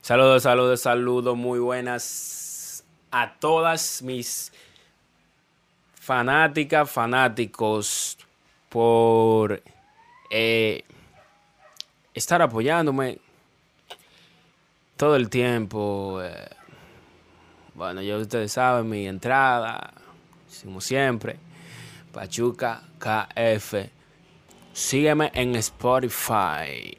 Saludos, saludos, saludos, muy buenas a todas mis fanáticas, fanáticos por eh, estar apoyándome todo el tiempo. Eh, bueno, ya ustedes saben mi entrada, como siempre, Pachuca KF. Sígueme en Spotify.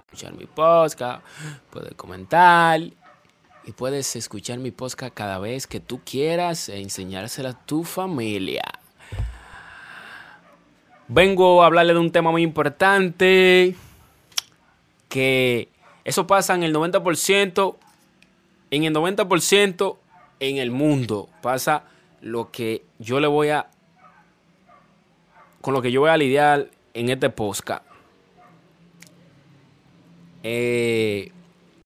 Escuchar mi podcast, puedes comentar y puedes escuchar mi podcast cada vez que tú quieras e enseñársela a tu familia. Vengo a hablarle de un tema muy importante que eso pasa en el 90%, en el 90% en el mundo. Pasa lo que yo le voy a con lo que yo voy a lidiar en este podcast. Eh,